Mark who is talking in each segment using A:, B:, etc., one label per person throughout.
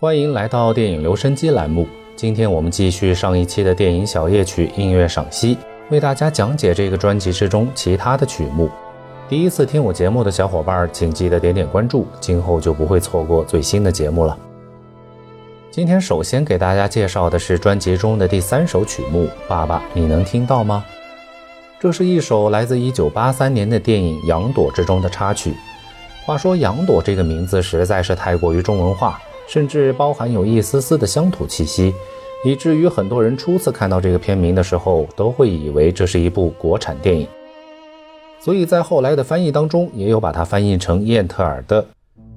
A: 欢迎来到电影留声机栏目。今天我们继续上一期的电影小夜曲音乐赏析，为大家讲解这个专辑之中其他的曲目。第一次听我节目的小伙伴，请记得点点关注，今后就不会错过最新的节目了。今天首先给大家介绍的是专辑中的第三首曲目《爸爸，你能听到吗》。这是一首来自1983年的电影《杨朵》之中的插曲。话说“杨朵”这个名字实在是太过于中文化。甚至包含有一丝丝的乡土气息，以至于很多人初次看到这个片名的时候，都会以为这是一部国产电影。所以在后来的翻译当中，也有把它翻译成燕特尔的，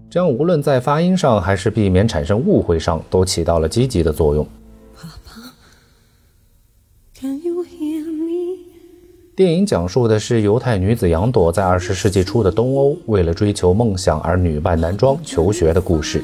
A: 这样无论在发音上还是避免产生误会上，都起到了积极的作用。电影讲述的是犹太女子杨朵在二十世纪初的东欧，为了追求梦想而女扮男装求学的故事。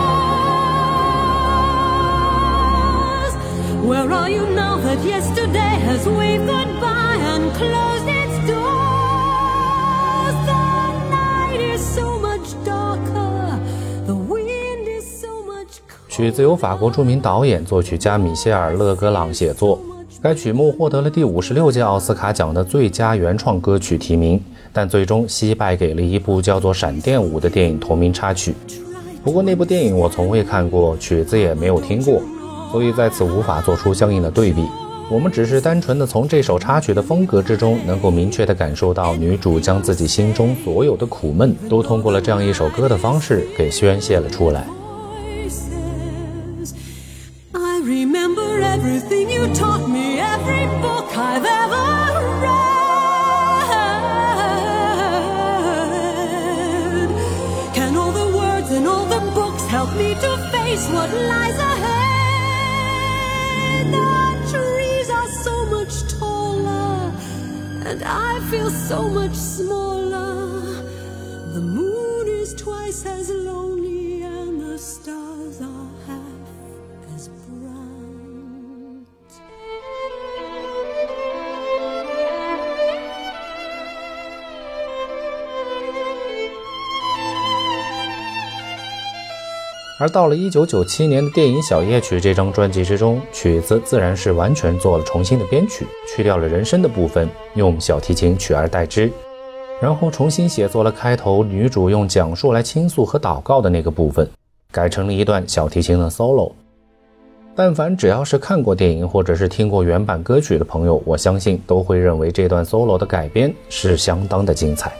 A: 曲子由法国著名导演、作曲家米歇尔·勒格朗写作。该曲目获得了第五十六届奥斯卡奖的最佳原创歌曲提名，但最终惜败给了一部叫做《闪电舞》的电影同名插曲。不过那部电影我从未看过，曲子也没有听过，所以在此无法做出相应的对比。我们只是单纯的从这首插曲的风格之中，能够明确的感受到女主将自己心中所有的苦闷，都通过了这样一首歌的方式给宣泄了出来。
B: face what lies ahead. And I feel so much smaller. The moon is twice as lonely, and the stars
A: 而到了一九九七年的电影《小夜曲》这张专辑之中，曲子自然是完全做了重新的编曲，去掉了人声的部分，用小提琴取而代之，然后重新写作了开头女主用讲述来倾诉和祷告的那个部分，改成了一段小提琴的 solo。但凡只要是看过电影或者是听过原版歌曲的朋友，我相信都会认为这段 solo 的改编是相当的精彩。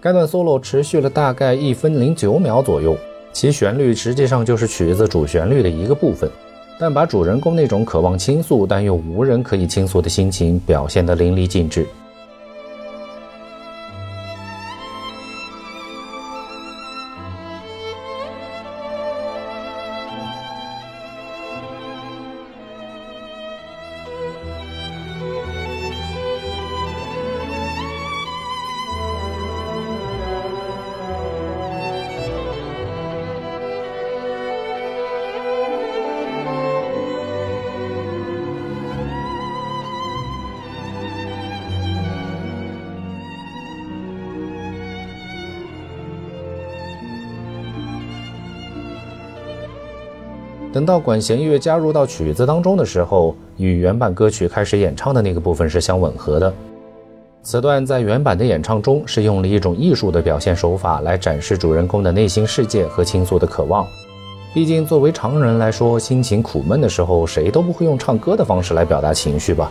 A: 该段 solo 持续了大概一分零九秒左右。其旋律实际上就是曲子主旋律的一个部分，但把主人公那种渴望倾诉但又无人可以倾诉的心情表现得淋漓尽致。等到管弦乐加入到曲子当中的时候，与原版歌曲开始演唱的那个部分是相吻合的。此段在原版的演唱中是用了一种艺术的表现手法来展示主人公的内心世界和倾诉的渴望。毕竟作为常人来说，心情苦闷的时候，谁都不会用唱歌的方式来表达情绪吧？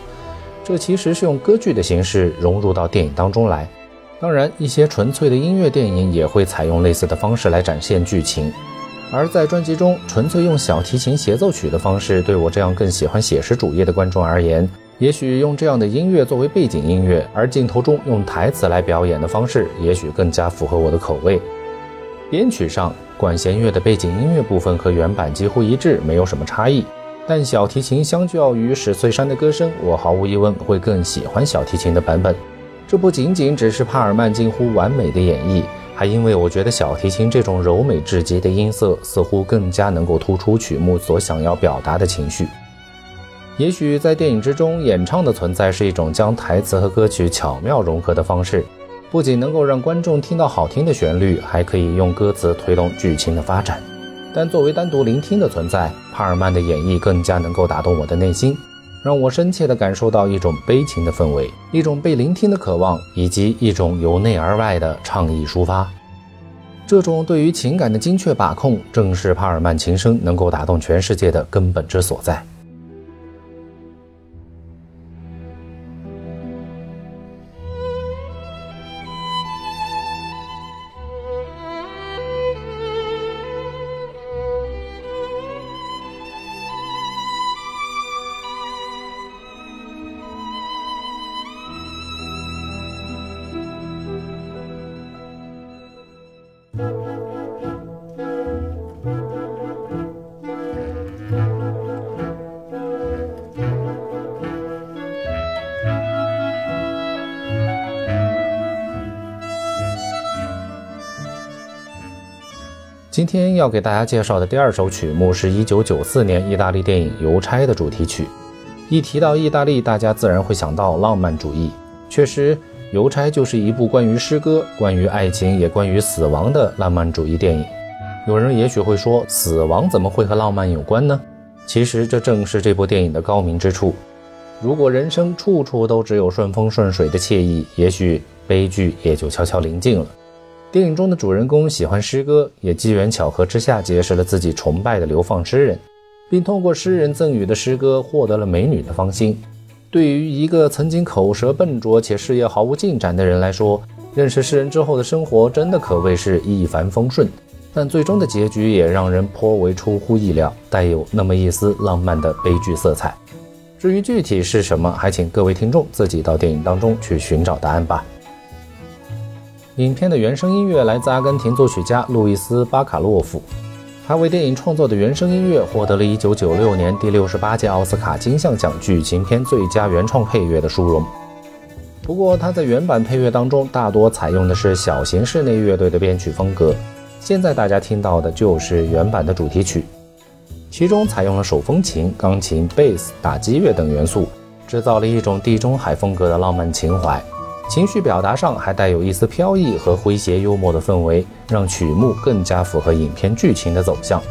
A: 这其实是用歌剧的形式融入到电影当中来。当然，一些纯粹的音乐电影也会采用类似的方式来展现剧情。而在专辑中纯粹用小提琴协奏曲的方式，对我这样更喜欢写实主义的观众而言，也许用这样的音乐作为背景音乐，而镜头中用台词来表演的方式，也许更加符合我的口味。编曲上，管弦乐的背景音乐部分和原版几乎一致，没有什么差异。但小提琴相较于史翠珊的歌声，我毫无疑问会更喜欢小提琴的版本。这不仅仅只是帕尔曼近乎完美的演绎，还因为我觉得小提琴这种柔美至极的音色，似乎更加能够突出曲目所想要表达的情绪。也许在电影之中，演唱的存在是一种将台词和歌曲巧妙融合的方式，不仅能够让观众听到好听的旋律，还可以用歌词推动剧情的发展。但作为单独聆听的存在，帕尔曼的演绎更加能够打动我的内心。让我深切地感受到一种悲情的氛围，一种被聆听的渴望，以及一种由内而外的倡议抒发。这种对于情感的精确把控，正是帕尔曼琴声能够打动全世界的根本之所在。今天要给大家介绍的第二首曲目是一九九四年意大利电影《邮差》的主题曲。一提到意大利，大家自然会想到浪漫主义。确实，《邮差》就是一部关于诗歌、关于爱情，也关于死亡的浪漫主义电影。有人也许会说，死亡怎么会和浪漫有关呢？其实，这正是这部电影的高明之处。如果人生处处都只有顺风顺水的惬意，也许悲剧也就悄悄临近了。电影中的主人公喜欢诗歌，也机缘巧合之下结识了自己崇拜的流放诗人，并通过诗人赠予的诗歌获得了美女的芳心。对于一个曾经口舌笨拙且事业毫无进展的人来说，认识诗人之后的生活真的可谓是一帆风顺。但最终的结局也让人颇为出乎意料，带有那么一丝浪漫的悲剧色彩。至于具体是什么，还请各位听众自己到电影当中去寻找答案吧。影片的原声音乐来自阿根廷作曲家路易斯·巴卡洛夫，他为电影创作的原声音乐获得了一九九六年第六十八届奥斯卡金像奖剧情片最佳原创配乐的殊荣。不过，他在原版配乐当中大多采用的是小型室内乐队的编曲风格，现在大家听到的就是原版的主题曲，其中采用了手风琴、钢琴、贝斯、打击乐等元素，制造了一种地中海风格的浪漫情怀。情绪表达上还带有一丝飘逸和诙谐幽默的氛围，让曲目更加符合影片剧情的走向。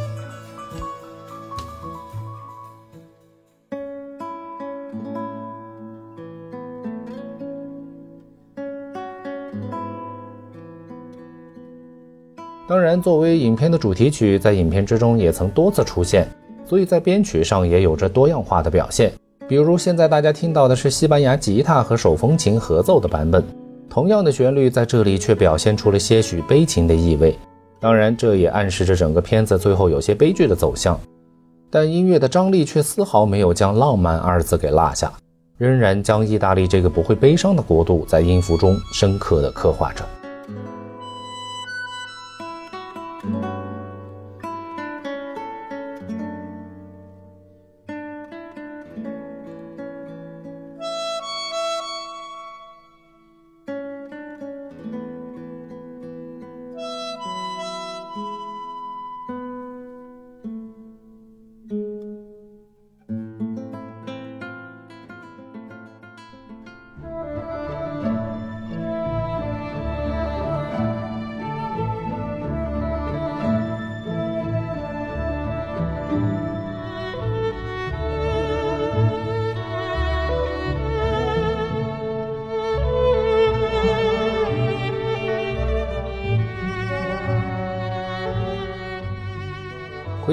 A: 当然，作为影片的主题曲，在影片之中也曾多次出现，所以在编曲上也有着多样化的表现。比如现在大家听到的是西班牙吉他和手风琴合奏的版本，同样的旋律在这里却表现出了些许悲情的意味。当然，这也暗示着整个片子最后有些悲剧的走向。但音乐的张力却丝毫没有将“浪漫”二字给落下，仍然将意大利这个不会悲伤的国度在音符中深刻地刻画着。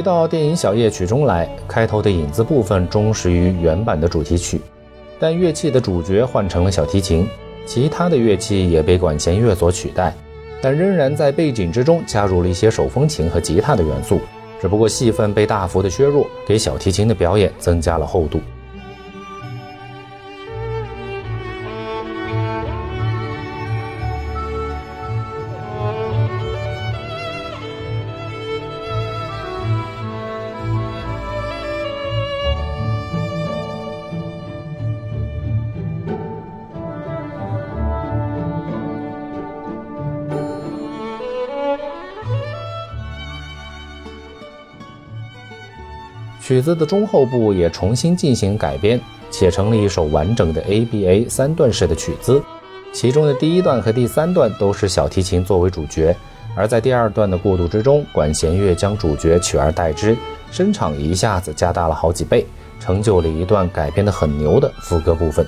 A: 回到电影小夜曲中来，开头的影子部分忠实于原版的主题曲，但乐器的主角换成了小提琴，其他的乐器也被管弦乐所取代，但仍然在背景之中加入了一些手风琴和吉他的元素，只不过戏份被大幅的削弱，给小提琴的表演增加了厚度。曲子的中后部也重新进行改编，写成了一首完整的 ABA 三段式的曲子。其中的第一段和第三段都是小提琴作为主角，而在第二段的过渡之中，管弦乐将主角取而代之，声场一下子加大了好几倍，成就了一段改编的很牛的副歌部分。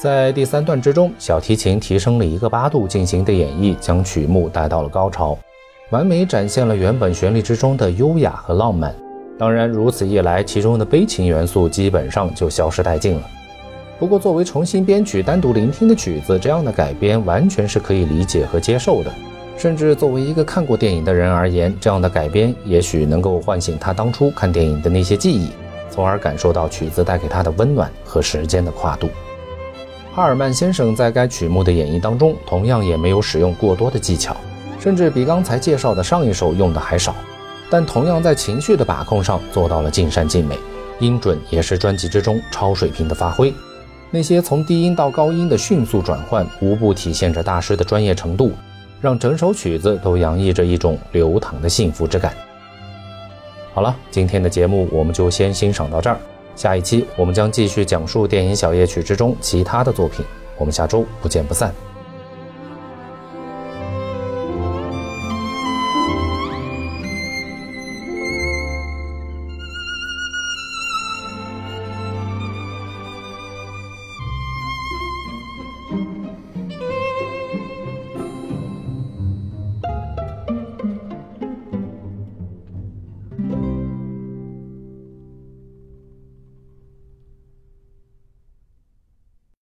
A: 在第三段之中，小提琴提升了一个八度进行的演绎，将曲目带到了高潮，完美展现了原本旋律之中的优雅和浪漫。当然，如此一来，其中的悲情元素基本上就消失殆尽了。不过，作为重新编曲、单独聆听的曲子，这样的改编完全是可以理解和接受的。甚至作为一个看过电影的人而言，这样的改编也许能够唤醒他当初看电影的那些记忆，从而感受到曲子带给他的温暖和时间的跨度。哈尔曼先生在该曲目的演绎当中，同样也没有使用过多的技巧，甚至比刚才介绍的上一首用的还少。但同样在情绪的把控上做到了尽善尽美，音准也是专辑之中超水平的发挥。那些从低音到高音的迅速转换，无不体现着大师的专业程度，让整首曲子都洋溢着一种流淌的幸福之感。好了，今天的节目我们就先欣赏到这儿。下一期我们将继续讲述电影《小夜曲》之中其他的作品，我们下周不见不散。